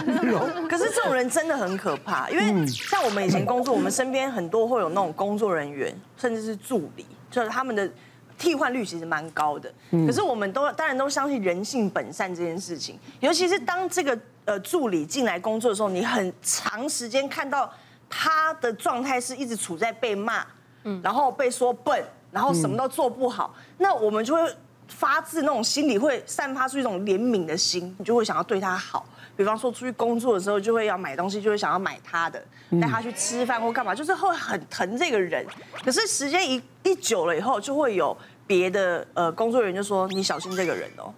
可是这种人真的很可怕，因为像我们以前工作，我们身边很多会有那种工作人员，甚至是助理，就是他们的替换率其实蛮高的。可是我们都当然都相信人性本善这件事情，尤其是当这个呃助理进来工作的时候，你很长时间看到他的状态是一直处在被骂，然后被说笨，然后什么都做不好，那我们就会。发自那种心里会散发出一种怜悯的心，你就会想要对他好。比方说出去工作的时候，就会要买东西，就会想要买他的，带他去吃饭或干嘛，就是会很疼这个人。可是时间一一久了以后，就会有别的呃工作人员就说：“你小心这个人哦。”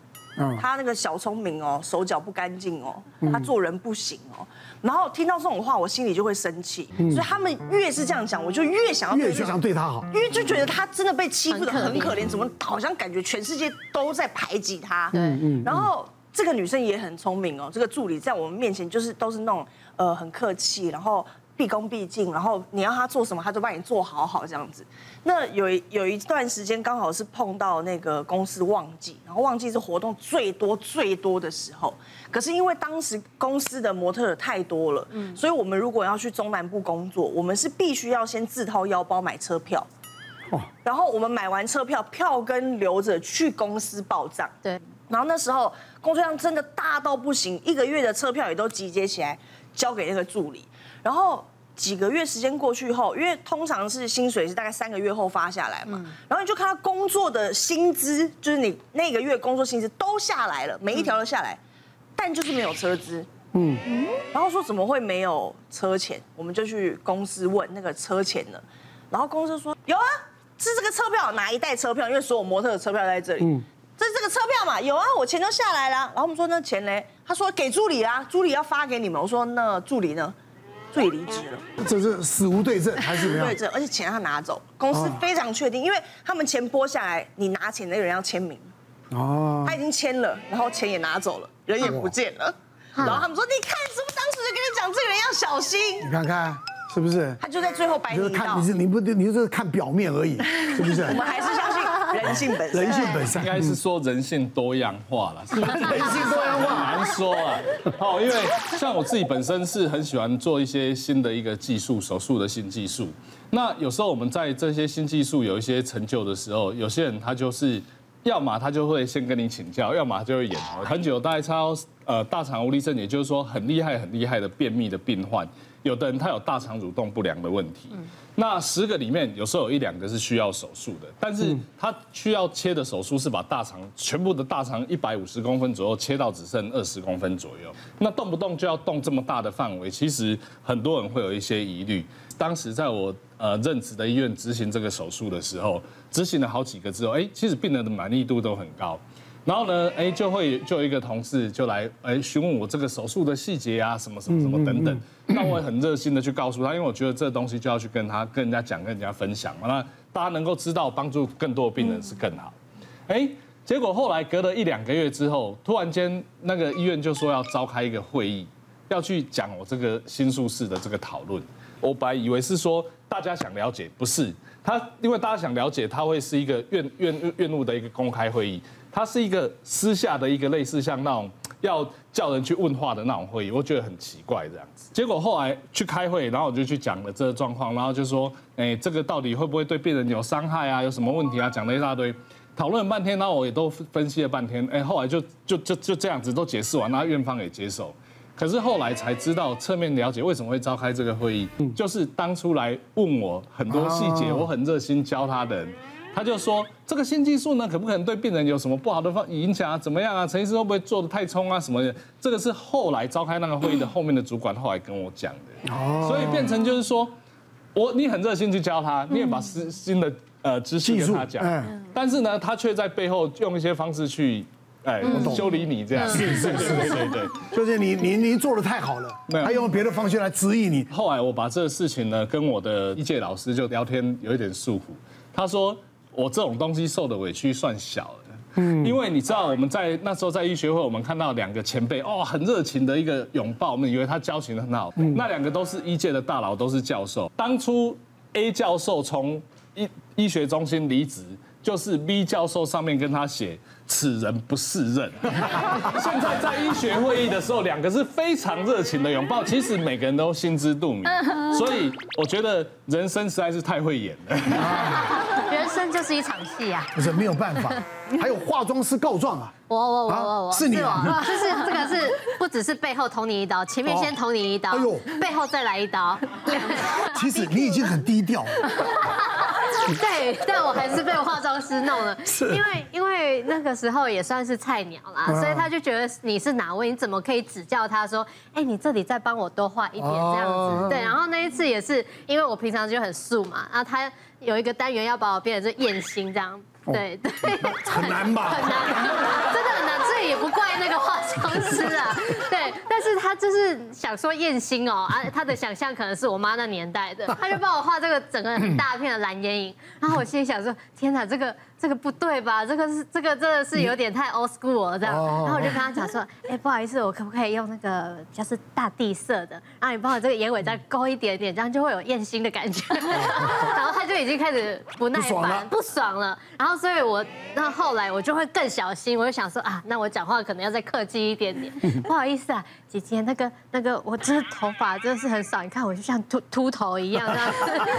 他那个小聪明哦，手脚不干净哦，他做人不行哦。然后听到这种话，我心里就会生气。所以他们越是这样讲，我就越想要越想对他好，因为就觉得他真的被欺负的很可怜，怎么好像感觉全世界都在排挤他。嗯嗯。然后这个女生也很聪明哦，这个助理在我们面前就是都是那种呃很客气，然后。毕恭毕敬，然后你要她做什么，她就帮你做好好这样子。那有有一段时间刚好是碰到那个公司旺季，然后旺季是活动最多最多的时候。可是因为当时公司的模特太多了，嗯，所以我们如果要去中南部工作，我们是必须要先自掏腰包买车票。哦。然后我们买完车票，票根留着去公司报账。对。然后那时候工作量真的大到不行，一个月的车票也都集结起来交给那个助理。然后几个月时间过去后，因为通常是薪水是大概三个月后发下来嘛，然后你就看他工作的薪资，就是你那个月工作薪资都下来了，每一条都下来，但就是没有车资，嗯，然后说怎么会没有车钱？我们就去公司问那个车钱了，然后公司说有啊，是这个车票，哪一袋车票？因为所有模特的车票在这里，嗯，这是这个车票嘛，有啊，我钱都下来了。然后我们说那钱呢？他说给助理啊，助理要发给你们。我说那助理呢？最离职了，这是死无对证还是怎么样？对证，而且钱他拿走，公司非常确定，因为他们钱拨下来，你拿钱那个人要签名，哦，他已经签了，然后钱也拿走了，人也不见了，然后他们说，你看，是不是当时就跟你讲，这个人要小心？你看看是不是？他就在最后摆你一道，你是你不你就是看表面而已，是不是？我们还。人性本人性本善，应该是说人性多样化了。人性多样化难说啊。哦，因为像我自己本身是很喜欢做一些新的一个技术，手术的新技术。那有时候我们在这些新技术有一些成就的时候，有些人他就是，要么他就会先跟你请教，要么他就会演很久。大概超呃大肠无力症，也就是说很厉害很厉害的便秘的病患，有的人他有大肠蠕动不良的问题。那十个里面，有时候有一两个是需要手术的，但是他需要切的手术是把大肠全部的大肠一百五十公分左右切到只剩二十公分左右，那动不动就要动这么大的范围，其实很多人会有一些疑虑。当时在我呃任职的医院执行这个手术的时候，执行了好几个之后，哎，其实病人的满意度都很高。然后呢，哎，就会就有一个同事就来，哎，询问我这个手术的细节啊，什么什么什么等等。那我也很热心的去告诉他，因为我觉得这东西就要去跟他、跟人家讲、跟人家分享嘛。那大家能够知道，帮助更多的病人是更好。哎，结果后来隔了一两个月之后，突然间那个医院就说要召开一个会议，要去讲我这个新术式的这个讨论。我本来以为是说大家想了解，不是他，因为大家想了解，他会是一个院院院务的一个公开会议。它是一个私下的一个类似像那种要叫人去问话的那种会议，我觉得很奇怪这样子。结果后来去开会，然后我就去讲了这个状况，然后就说，哎，这个到底会不会对病人有伤害啊？有什么问题啊？讲了一大堆，讨论了半天，然后我也都分析了半天，哎，后来就就就就这样子都解释完，然后院方也接受。可是后来才知道，侧面了解为什么会召开这个会议，就是当初来问我很多细节，我很热心教他的人。他就说这个新技术呢，可不可能对病人有什么不好的方影响啊？怎么样啊？陈医师会不会做的太冲啊？什么的？这个是后来召开那个会议的后面的主管后来跟我讲的。哦。所以变成就是说，我你很热心去教他，你也把新新的呃知识跟他讲，嗯。但是呢，他却在背后用一些方式去哎修理你这样。是是 是，对对对。就是你你你做的太好了，他用别的方式来质疑你。后来我把这个事情呢，跟我的一届老师就聊天，有一点诉苦。他说。我这种东西受的委屈算小的，嗯，因为你知道我们在那时候在医学会，我们看到两个前辈哦，很热情的一个拥抱，我们以为他交情很好。那两个都是医界的大佬，都是教授。当初 A 教授从医医学中心离职，就是 B 教授上面跟他写，此人不适任。现在在医学会议的时候，两个是非常热情的拥抱，其实每个人都心知肚明。所以我觉得人生实在是太会演了。人生就是一场戏啊，不是没有办法。还有化妆师告状啊，我我我我我，是你啊，就是这个是不只是背后捅你一刀，前面先捅你一刀，哎呦，背后再来一刀。其实你已经很低调了。对，但我还是被化妆师弄了，因为因为那个时候也算是菜鸟啦，所以他就觉得你是哪位，你怎么可以指教他说，哎，你这里再帮我多画一点这样子。对，然后那一次也是因为我平常就很素嘛，然后他有一个单元要把我变成是艳星这样。对对，很难吧？很难，真的很难，这也不怪那个化妆师啊。他就是想说艳星哦，啊，他的想象可能是我妈那年代的，他就帮我画这个整个很大片的蓝眼影，然后我心里想说，天哪，这个。这个不对吧？这个是这个真的是有点太 old school 了，这样。然后我就跟他讲说，哎，不好意思，我可不可以用那个 就是大地色的？然后你帮我这个眼尾再勾一点点，这样就会有艳星的感觉。然后他就已经开始不耐烦，不爽了。然后所以我那后来我就会更小心，我就想说啊，那我讲话可能要再客气一点点。不好意思啊，姐姐，那个那个我这头发真的是很少，你看我就像秃秃头一样这样子。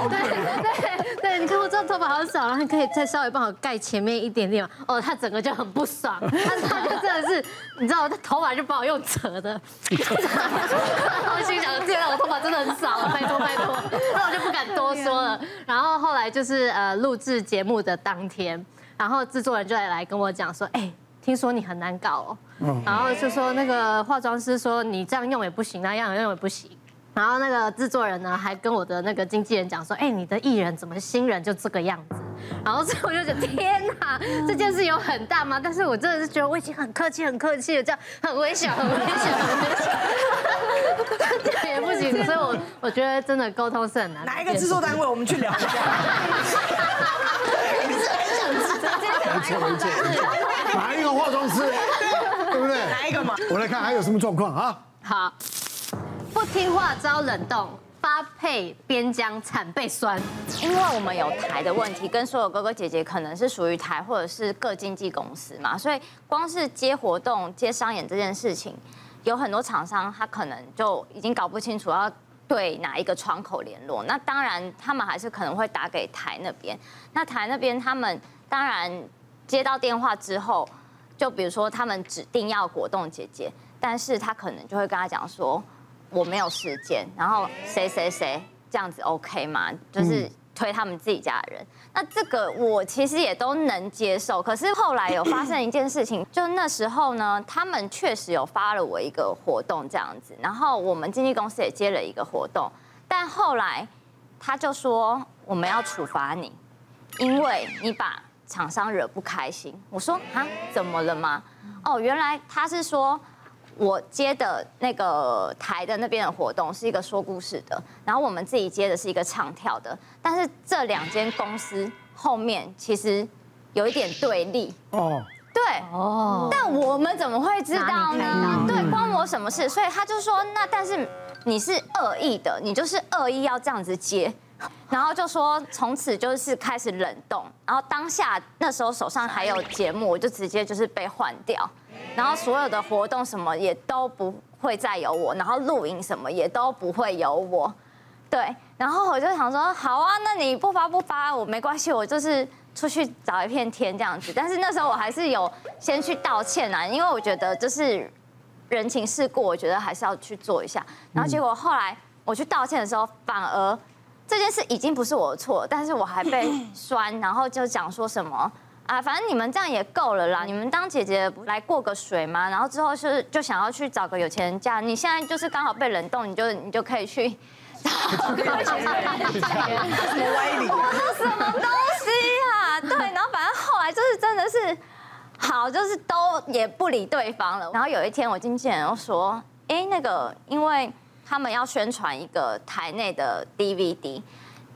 对对对，你看我这头发好少，然后你可以再稍微帮我盖。前面一点点哦，他整个就很不爽，他 他就真的是，你知道，他头发就把我用扯的，我心想，天啊，我头发真的很少，拜托拜托，那我就不敢多说了。然后后来就是呃录制节目的当天，然后制作人就来来跟我讲说，哎，听说你很难搞哦，然后就说那个化妆师说你这样用也不行，那样用也不行。然后那个制作人呢，还跟我的那个经纪人讲说，哎，你的艺人怎么新人就这个样子？然后所以我就觉得，天哪，这件事有很大吗？但是我真的是觉得我已经很客气、很客气了，这样很危险、很危险、很危险，这样也不行。所以我我觉得真的沟通是很难。哪一个制作单位？我们去聊一下。你是很想直接讲哪一个？哪一个化妆师？对不对？哪一个嘛？我来看还有什么状况啊？好。不听话遭冷冻，发配边疆惨被酸。因为我们有台的问题，跟所有哥哥姐姐可能是属于台或者是各经纪公司嘛，所以光是接活动、接商演这件事情，有很多厂商他可能就已经搞不清楚要对哪一个窗口联络。那当然，他们还是可能会打给台那边。那台那边他们当然接到电话之后，就比如说他们指定要果冻姐姐，但是他可能就会跟他讲说。我没有时间，然后谁谁谁这样子 OK 吗？就是推他们自己家的人，那这个我其实也都能接受。可是后来有发生一件事情，就那时候呢，他们确实有发了我一个活动这样子，然后我们经纪公司也接了一个活动，但后来他就说我们要处罚你，因为你把厂商惹不开心。我说啊，怎么了吗？哦，原来他是说。我接的那个台的那边的活动是一个说故事的，然后我们自己接的是一个唱跳的，但是这两间公司后面其实有一点对立哦，对哦，但我们怎么会知道呢？对，关我什么事？所以他就说，那但是你是恶意的，你就是恶意要这样子接，然后就说从此就是开始冷冻，然后当下那时候手上还有节目，我就直接就是被换掉。然后所有的活动什么也都不会再有我，然后录影什么也都不会有我，对。然后我就想说，好啊，那你不发不发我没关系，我就是出去找一片天这样子。但是那时候我还是有先去道歉啊，因为我觉得就是人情世故，我觉得还是要去做一下。然后结果后来我去道歉的时候，反而这件事已经不是我的错，但是我还被酸，然后就讲说什么。啊，反正你们这样也够了啦！你们当姐姐来过个水嘛，然后之后是就想要去找个有钱人嫁。你现在就是刚好被冷冻，你就你就可以去 找个有钱人嫁。什么歪理？我说什么东西啊？对，然后反正后来就是真的是好，就是都也不理对方了。然后有一天我经纪人又说，哎，那个因为他们要宣传一个台内的 DVD。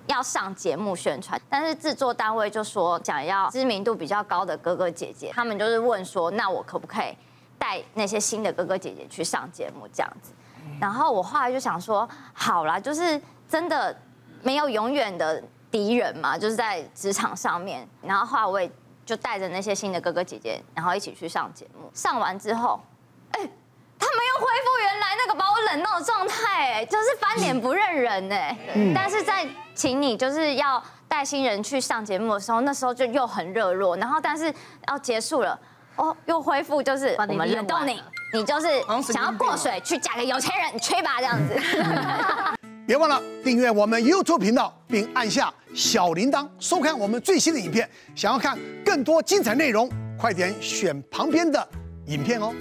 要上节目宣传，但是制作单位就说想要知名度比较高的哥哥姐姐，他们就是问说，那我可不可以带那些新的哥哥姐姐去上节目这样子？然后我后来就想说，好啦，就是真的没有永远的敌人嘛，就是在职场上面。然后后来我也就带着那些新的哥哥姐姐，然后一起去上节目。上完之后，恢复原来那个把我冷到的状态，哎，就是翻脸不认人，哎。但是在请你就是要带新人去上节目的时候，那时候就又很热络，然后但是要结束了，哦，又恢复就是我们冷冻你，你就是想要过水去嫁给有钱人，吹吧这样子。别忘了订阅我们 YouTube 频道，并按下小铃铛，收看我们最新的影片。想要看更多精彩内容，快点选旁边的影片哦。